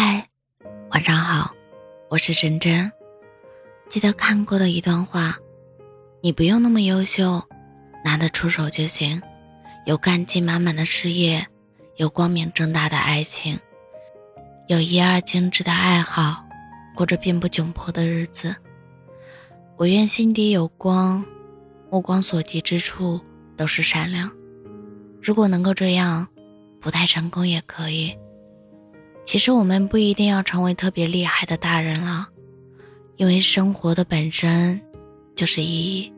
嗨，晚上好，我是真真。记得看过的一段话：你不用那么优秀，拿得出手就行。有干劲满满的事业，有光明正大的爱情，有一二精致的爱好，过着并不窘迫的日子。我愿心底有光，目光所及之处都是善良。如果能够这样，不太成功也可以。其实我们不一定要成为特别厉害的大人了，因为生活的本身就是意义，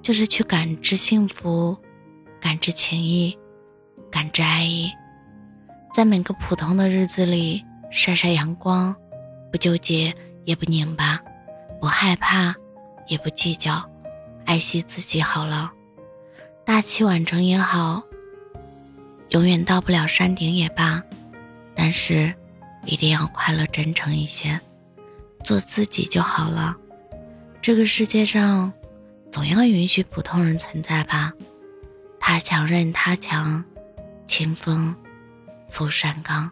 就是去感知幸福，感知情谊，感知爱意，在每个普通的日子里晒晒阳光，不纠结也不拧巴，不害怕也不计较，爱惜自己好了。大器晚成也好，永远到不了山顶也罢。但是，一定要快乐真诚一些，做自己就好了。这个世界上，总要允许普通人存在吧？他强任他强，清风拂山岗。